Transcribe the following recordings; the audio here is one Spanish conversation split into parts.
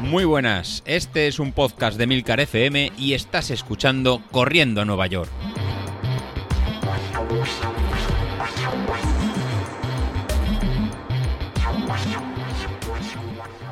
Muy buenas, este es un podcast de Milcar FM y estás escuchando Corriendo a Nueva York.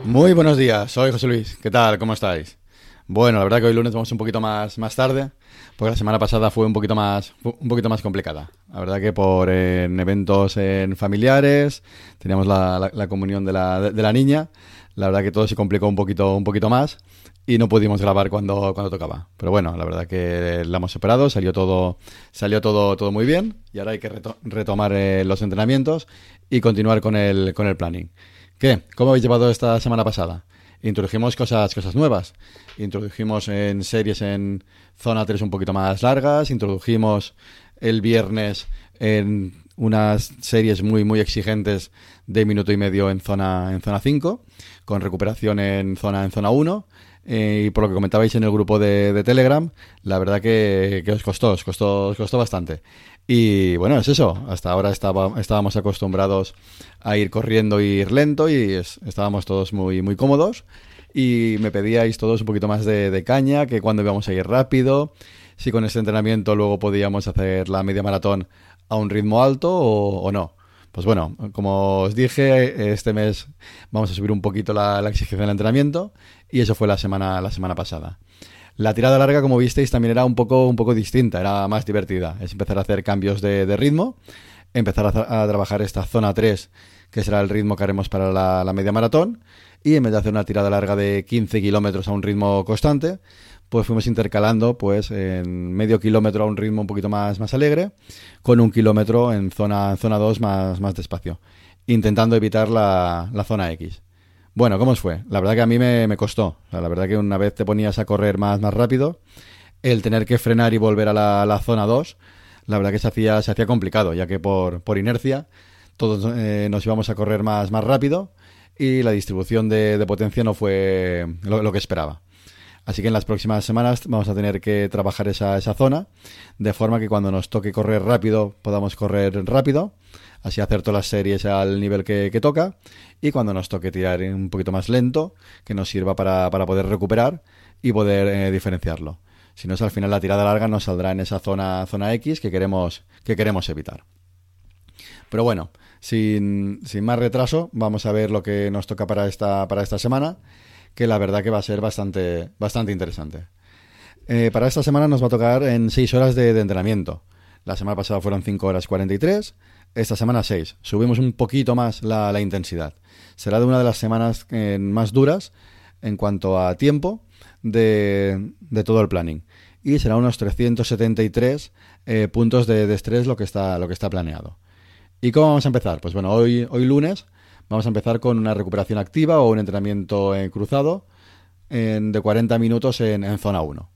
Muy buenos días, soy José Luis. ¿Qué tal? ¿Cómo estáis? Bueno, la verdad que hoy lunes vamos un poquito más, más tarde, porque la semana pasada fue un poquito más, un poquito más complicada. La verdad que por en eventos en familiares, teníamos la, la, comunión de la, de, la niña, la verdad que todo se complicó un poquito, un poquito más y no pudimos grabar cuando, cuando tocaba. Pero bueno, la verdad que la hemos superado, salió todo, salió todo, todo muy bien y ahora hay que retomar eh, los entrenamientos y continuar con el, con el planning. ¿Qué? ¿Cómo habéis llevado esta semana pasada? Introdujimos cosas, cosas nuevas. Introdujimos en series en zona 3 un poquito más largas. Introdujimos el viernes en unas series muy, muy exigentes de minuto y medio en zona, en zona 5, con recuperación en zona, en zona 1. Eh, y por lo que comentabais en el grupo de, Telegram, la verdad que, os costó, os costó, os costó bastante. Y bueno, es eso. Hasta ahora estaba, estábamos acostumbrados a ir corriendo y ir lento y estábamos todos muy, muy cómodos. Y me pedíais todos un poquito más de, caña, que cuando íbamos a ir rápido, si con este entrenamiento luego podíamos hacer la media maratón a un ritmo alto o, no. Pues bueno, como os dije, este mes vamos a subir un poquito la exigencia del entrenamiento y eso fue la semana, la semana pasada. La tirada larga, como visteis, también era un poco, un poco distinta, era más divertida. Es empezar a hacer cambios de, ritmo, empezar a, trabajar esta zona 3, que será el ritmo que haremos para la, media maratón, y en vez de hacer una tirada larga de 15 kilómetros a un ritmo constante, pues fuimos intercalando pues en medio kilómetro a un ritmo un poquito más, más alegre, con un kilómetro en zona, en zona 2 más, más despacio, intentando evitar la, la zona X. Bueno, ¿cómo os fue? La verdad que a mí me, costó. la verdad que una vez te ponías a correr más, más rápido, el tener que frenar y volver a la, zona 2, la verdad que se hacía, se hacía complicado, ya que por, por inercia todos eh, nos íbamos a correr más, más rápido y la distribución de, potencia no fue lo, que esperaba. Así que en las próximas semanas vamos a tener que trabajar esa, esa zona, de forma que cuando nos toque correr rápido podamos correr rápido así hacer todas las series al nivel que, toca y cuando nos toque tirar un poquito más lento, que nos sirva para, poder recuperar y poder eh, diferenciarlo. Si no es al final la tirada larga nos saldrá en esa zona, zona X que queremos, que queremos evitar. Pero bueno, sin, más retraso, vamos a ver lo que nos toca para esta, para esta semana, que la verdad que va a ser bastante, bastante interesante. Eh, para esta semana nos va a tocar en 6 horas de, de entrenamiento. La semana pasada fueron 5 horas 43, esta semana 6. Subimos un poquito más la, intensidad. Será de una de las semanas eh, más duras en cuanto a tiempo de, todo el planning. Y será unos 373 eh, puntos de, estrés lo que, está, lo que está planeado. ¿Y cómo vamos a empezar? Pues bueno, hoy, hoy lunes vamos a empezar con una recuperación activa o un entrenamiento en cruzado de 40 minutos en, zona 1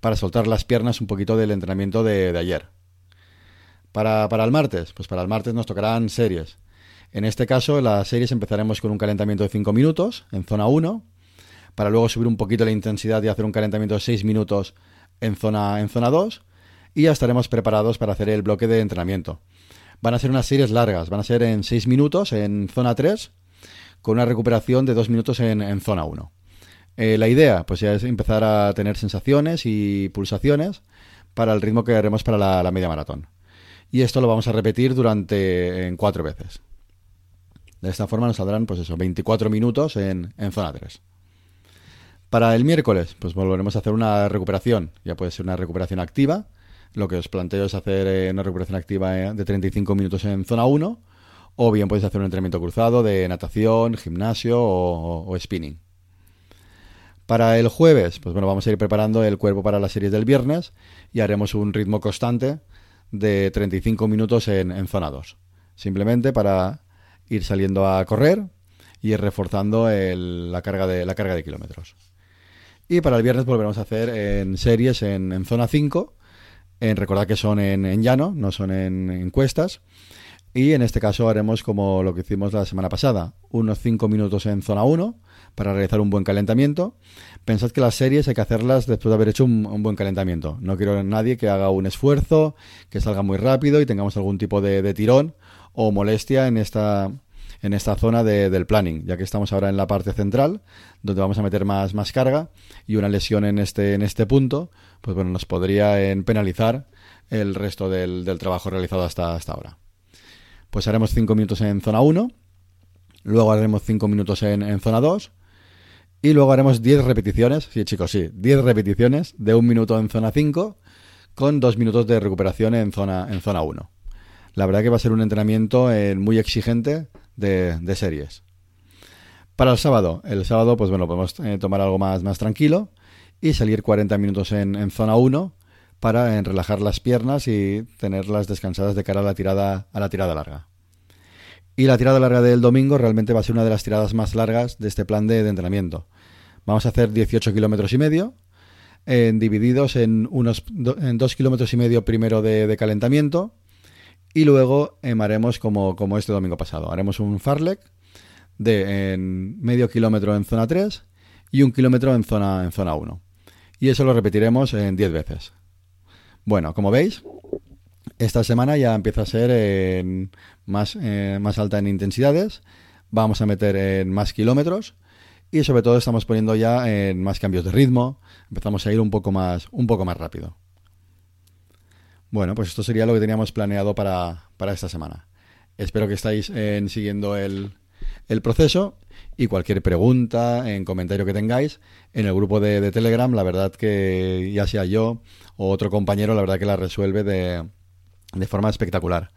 para soltar las piernas un poquito del entrenamiento de ayer. Para, el martes, pues para el martes nos tocarán series. En este caso, las series empezaremos con un calentamiento de 5 minutos en zona 1, para luego subir un poquito la intensidad y hacer un calentamiento de 6 minutos en zona, en zona 2, y ya estaremos preparados para hacer el bloque de entrenamiento. Van a ser unas series largas, van a ser en 6 minutos en zona 3, con una recuperación de 2 minutos en, zona 1. Eh, la idea, pues ya es empezar a tener sensaciones y pulsaciones para el ritmo que haremos para la media maratón y esto lo vamos a repetir durante en cuatro veces. De esta forma nos saldrán, pues eso, 24 minutos en, zona 3. Para el miércoles, pues volveremos a hacer una recuperación. Ya puede ser una recuperación activa. Lo que os planteo es hacer eh, una recuperación activa eh, de 35 minutos en zona 1. O bien podéis hacer un entrenamiento cruzado de natación, gimnasio o, spinning. Para el jueves, pues bueno, vamos a ir preparando el cuerpo para las series del viernes y haremos un ritmo constante de 35 minutos en, zona 2. Simplemente para ir saliendo a correr y ir reforzando la, carga de, la carga de kilómetros. Y para el viernes volveremos a hacer en series en, zona 5. En, recordad que son en, llano, no son en, encuestas Y en este caso haremos como lo que hicimos la semana pasada, unos 5 minutos en zona 1 para realizar un buen calentamiento. Pensad que las series hay que hacerlas después de haber hecho un, buen calentamiento. No quiero a nadie que haga un esfuerzo, que salga muy rápido y tengamos algún tipo de, tirón o molestia en esta, en esta zona del planning, ya que estamos ahora en la parte central, donde vamos a meter más, más carga, y una lesión en este, en este punto, pues bueno, nos podría penalizar el resto del, trabajo realizado hasta, hasta ahora. Pues haremos 5 minutos en zona 1, luego haremos 5 minutos en, zona 2, y luego haremos 10 repeticiones, sí chicos, sí, 10 repeticiones de un minuto en zona 5 con 2 minutos de recuperación en zona, en zona 1. La verdad que va a ser un entrenamiento eh, muy exigente de, series. Para el sábado, el sábado pues bueno, podemos eh, tomar algo más, más tranquilo y salir 40 minutos en, zona 1 para relajar las piernas y tenerlas descansadas de cara a la tirada, a la tirada larga. Y la tirada larga del domingo realmente va a ser una de las tiradas más largas de este plan de, entrenamiento. Vamos a hacer 18 kilómetros y medio, divididos en unos en 2 kilómetros y medio primero de, calentamiento y luego em, haremos como, como, este domingo pasado. Haremos un farlek de medio kilómetro en zona 3 y un kilómetro en zona, en zona 1. Y eso lo repetiremos en 10 veces. Bueno, como veis, esta semana ya empieza a ser más, eh, más alta en intensidades. Vamos a meter en más kilómetros. Y sobre todo estamos poniendo ya en más cambios de ritmo. Empezamos a ir un poco más, un poco más rápido. Bueno, pues esto sería lo que teníamos planeado para, esta semana. Espero que estáis siguiendo el, el proceso y cualquier pregunta, en comentario que tengáis en el grupo de, de, Telegram, la verdad que ya sea yo o otro compañero, la verdad que la resuelve de, de forma espectacular.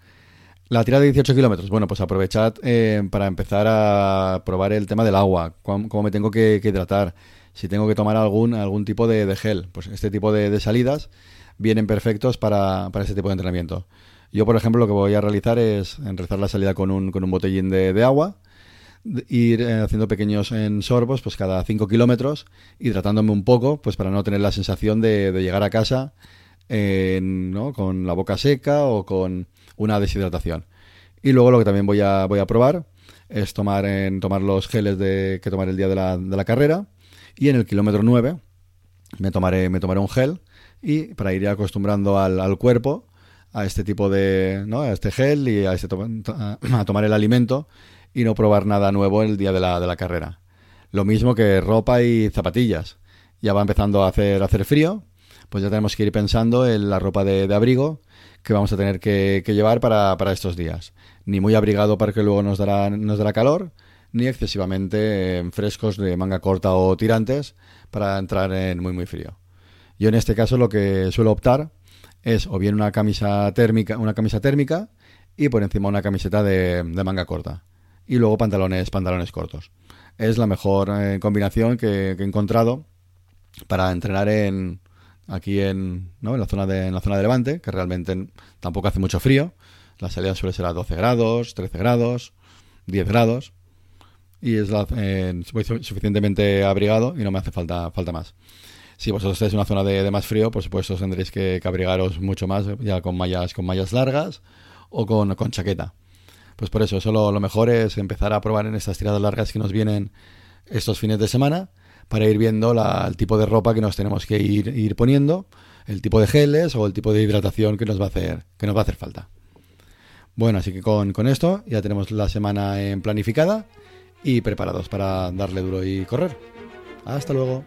La tirada de 18 kilómetros, bueno, pues aprovechad eh, para empezar a probar el tema del agua, cómo, me tengo que, hidratar, si tengo que tomar algún, algún tipo de, gel. Pues este tipo de, salidas vienen perfectos para, para, este tipo de entrenamiento. Yo, por ejemplo, lo que voy a realizar es enrezar la salida con un, con un botellín de, agua, ir eh, haciendo pequeños en sorbos, pues cada 5 kilómetros, hidratándome un poco, pues para no tener la sensación de, de llegar a casa ¿no? con la boca seca o con una deshidratación. Y luego lo que también voy a, voy a probar es tomar, en, tomar los geles de, que tomar el día de la, de la carrera y en el kilómetro 9 me tomaré, me tomaré un gel y para ir acostumbrando al, al cuerpo a este tipo de, ¿no? a este gel y a, este a tomar el alimento y no probar nada nuevo el día de la, de la carrera. Lo mismo que ropa y zapatillas. Ya va empezando a hacer, a hacer frío pues ya tenemos que ir pensando en la ropa de, abrigo que vamos a tener que, llevar para, estos días. Ni muy abrigado para que luego nos dará, nos dará calor, ni excesivamente eh, frescos de manga corta o tirantes para entrar en muy muy frío. Yo en este caso lo que suelo optar es o bien una camisa térmica, una camisa térmica y por encima una camiseta de, manga corta y luego pantalones pantalones cortos. Es la mejor eh, combinación que, que, he encontrado para entrenar en, aquí en, ¿no? en, la zona de, en la zona de Levante, que realmente tampoco hace mucho frío. La salida suele ser a 12 grados, 13 grados, 10 grados. Y es la, eh, suficientemente abrigado y no me hace falta, falta más. Si vosotros estáis en una zona de, más frío, por supuesto tendréis que, abrigaros mucho más, ya con mallas, con mallas largas o con, con chaqueta. Pues por eso, eso lo mejor es empezar a probar en estas tiradas largas que nos vienen estos fines de semana para ir viendo el tipo de ropa que nos tenemos que ir, ir poniendo, el tipo de geles o el tipo de hidratación que nos va a hacer, que nos va a hacer falta. Bueno, así que con, con esto ya tenemos la semana en planificada y preparados para darle duro y correr. Hasta luego.